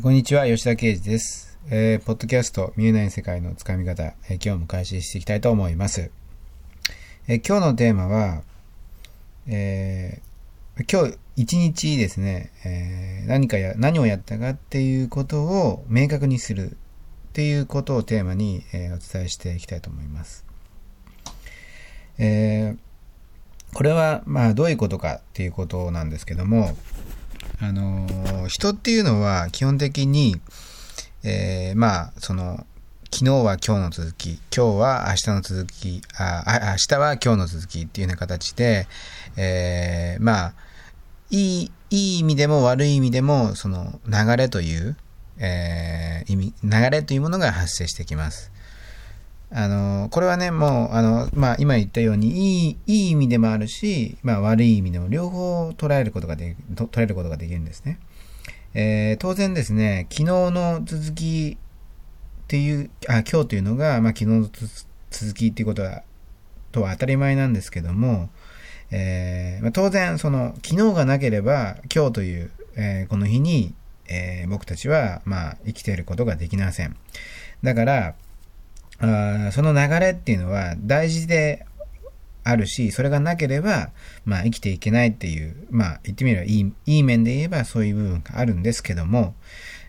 こんにちは、吉田啓二です。えー、ポッドキャスト、見えない世界のつかみ方、えー今日も開始していきたいと思います。えー今日のテーマは、え今日一日ですね、え何かや、何をやったかっていうことを明確にするっていうことをテーマに、えお伝えしていきたいと思います。えこれは、まあ、どういうことかっていうことなんですけども、あのー人っていうのは基本的に、えーまあ、その、昨日は今日の続き、今日は明日の続き、ああ明日は今日の続きっていうような形で、えーまあ、いい、いい意味でも悪い意味でも、その流れという、えー意味、流れというものが発生してきます。あの、これはね、もう、あの、まあ、今言ったように、いい、いい意味でもあるし、まあ、悪い意味でも、両方捉えることができ、と捉えることができるんですね。えー当然ですね、昨日の続きっていう、あ、今日というのが、まあ、昨日の続きっていうことは、とは当たり前なんですけども、えーまあ、当然、その、昨日がなければ、今日という、えーこの日に、えー僕たちは、まあ、生きていることができません。だから、あその流れっていうのは大事であるし、それがなければ、まあ生きていけないっていう、まあ言ってみればいい、いい面で言えばそういう部分があるんですけども、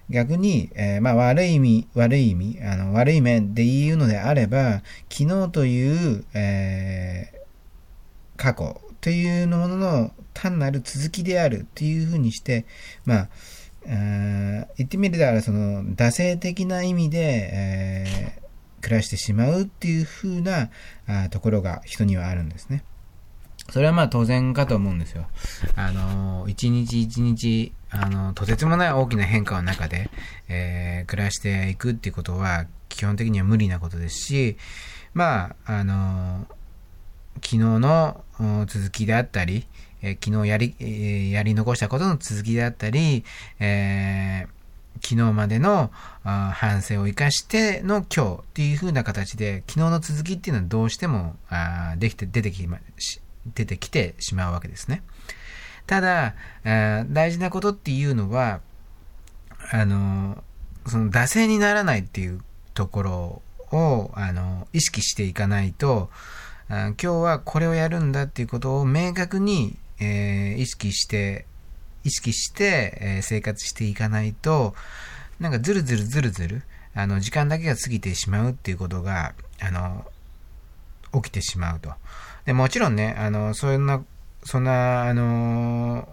逆に、えーまあ悪い意味、悪い意味、あの悪い面で言うのであれば、昨日という、えー過去というものの単なる続きであるっていうふうにして、まあ、あー言ってみれば、その、惰性的な意味で、えー暮らしてしまうっていう風なあところが人にはあるんですね。それはまあ当然かと思うんですよ。あのー、一日一日、あの、とてつもない大きな変化の中で、えー暮らしていくっていうことは基本的には無理なことですし、まあ、あの昨日の続きであったり、えー昨日やり、えーやり残したことの続きであったり、えー昨日までのあ反省を生かしての今日っていう風な形で、昨日の続きっていうのはどうしてもあできて、出てきま、出てきてしまうわけですね。ただ、大事なことっていうのは、あの、その惰性にならないっていうところを、あの、意識していかないと、今日はこれをやるんだっていうことを明確に、えー意識して、意識して、え生活していかないと、なんかずるずるずるずる、あの、時間だけが過ぎてしまうっていうことが、あの、起きてしまうと。で、もちろんね、あの、そんな、そんな、あの、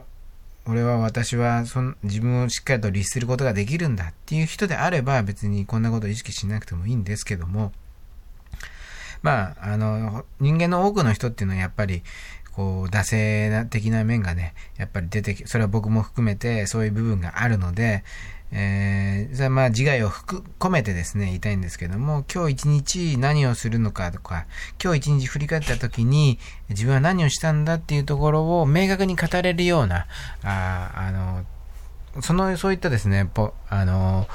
俺は私はそん自分をしっかりと律することができるんだっていう人であれば別にこんなことを意識しなくてもいいんですけども、まあ、あの、人間の多くの人っていうのはやっぱり、こう、惰性的な面がね、やっぱり出てき、それは僕も含めてそういう部分があるので、えー、それはまあ自害を含込めてですね、言いたいんですけども、今日一日何をするのかとか、今日一日振り返った時に、自分は何をしたんだっていうところを明確に語れるような、ああの、その、そういったですね、ぽあの、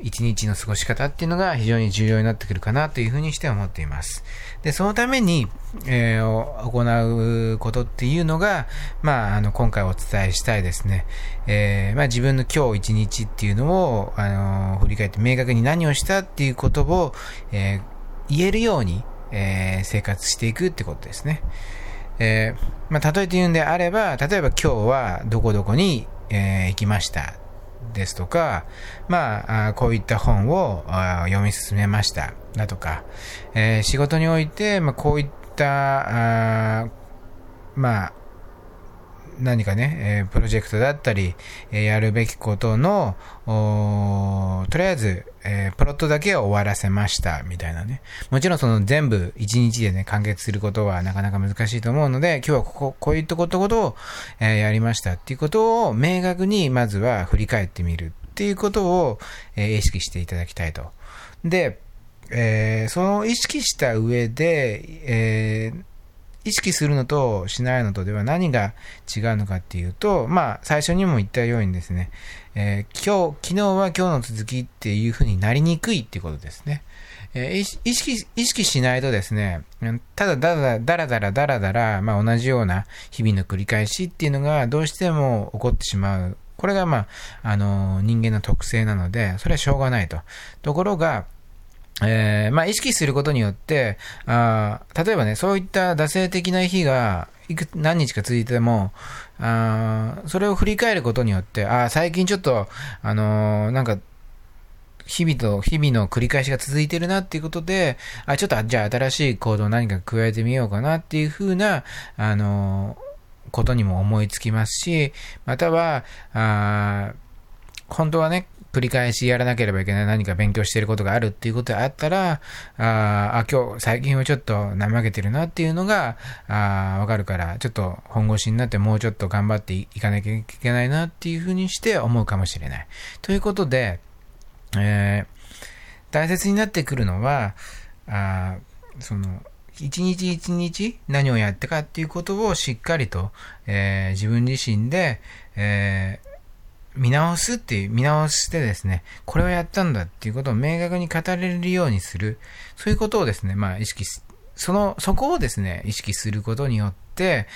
一日の過ごし方っていうのが非常に重要になってくるかなというふうにして思っています。で、そのために、えー行うことっていうのが、まあ、あの、今回お伝えしたいですね。えーまあ、自分の今日一日っていうのを、あの振り返って明確に何をしたっていうことを、えー言えるように、えー生活していくってことですね。えーまあ、例えて言うんであれば、例えば今日はどこどこに、えー行きました。ですとか、まあ、こういった本を読み進めました。だとか、えー仕事において、まあ、こういった、あまあ、何かね、えプロジェクトだったり、えやるべきことの、とりあえず、えープロットだけは終わらせました、みたいなね。もちろんその全部一日でね、完結することはなかなか難しいと思うので、今日はここ、こういったことことを、えーやりましたっていうことを明確にまずは振り返ってみるっていうことを、えー意識していただきたいと。で、えーその意識した上で、えー意識するのとしないのとでは何が違うのかっていうと、まあ、最初にも言ったようにですね、えー今日、昨日は今日の続きっていう風になりにくいっていうことですね。えー意識意識、しないとですね、ただだらだらだらだらだら、まあ同じような日々の繰り返しっていうのがどうしても起こってしまうこれがまあ、あの、人間の特性なので、それはしょうがないと。ところが、えー、まあ、意識することによって、あ例えばね、そういった惰性的な日が、いく何日か続いても、あそれを振り返ることによって、ああ最近ちょっと、あのー、なんか、日々と、日々の繰り返しが続いてるなっていうことで、あ、ちょっと、じゃあ新しい行動何か加えてみようかなっていうふうな、あのー、ことにも思いつきますし、または、あ本当はね、繰り返しやらなければいけない何か勉強していることがあるっていうことがあったら、ああ、今日、最近はちょっと怠けてるなっていうのが、あわかるから、ちょっと本腰になってもうちょっと頑張っていかなきゃいけないなっていうふうにして思うかもしれない。ということで、えー、大切になってくるのは、あその、一日一日何をやったかっていうことをしっかりと、えー、自分自身で、えー見直すっていう、見直してですね、これをやったんだっていうことを明確に語れるようにする。そういうことをですね、まあ意識その、そこをですね、意識することによって、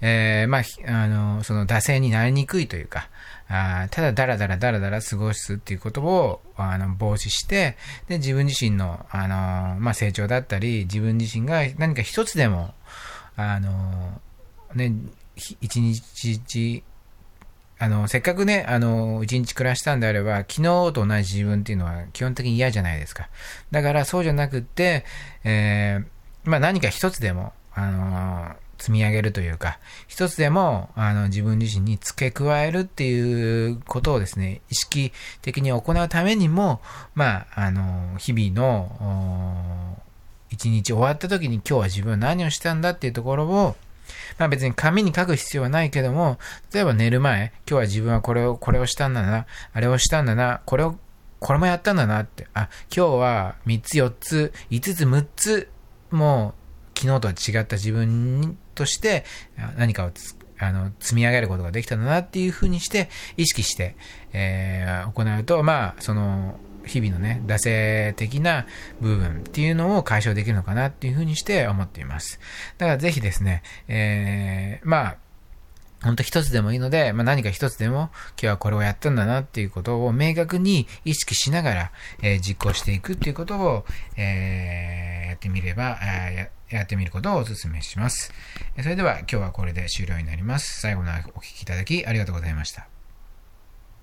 えー、まあ、あの、その惰性になりにくいというか、あただだらだらだらだら過ごすっていうことをあの防止して、で、自分自身の、あの、まあ、成長だったり、自分自身が何か一つでも、あの、ね、一日あの、せっかくね、あの、一日暮らしたんであれば、昨日と同じ自分っていうのは基本的に嫌じゃないですか。だからそうじゃなくって、えー、まあ何か一つでも、あの積み上げるというか、一つでも、あの、自分自身に付け加えるっていうことをですね、意識的に行うためにも、まあ、あの、日々の、一日終わった時に今日は自分は何をしたんだっていうところを、まあ別に紙に書く必要はないけども、例えば寝る前、今日は自分はこれを、これをしたんだな、あれをしたんだな、これを、これもやったんだなって、あ、今日は3つ4つ、5つ6つ、もう昨日とは違った自分として何かをあの積み上げることができたんだなっていうふうにして意識して、えー、行うと、まあ、その日々のね、惰性的な部分っていうのを解消できるのかなっていうふうにして思っています。だからぜひですね、えー、まあ、本当一つでもいいので、まあ、何か一つでも今日はこれをやったんだなっていうことを明確に意識しながら、えー、実行していくっていうことを、えー、やってみれば、えー、やってみることをお勧めします。それでは今日はこれで終了になります。最後までお聴きいただきありがとうございました。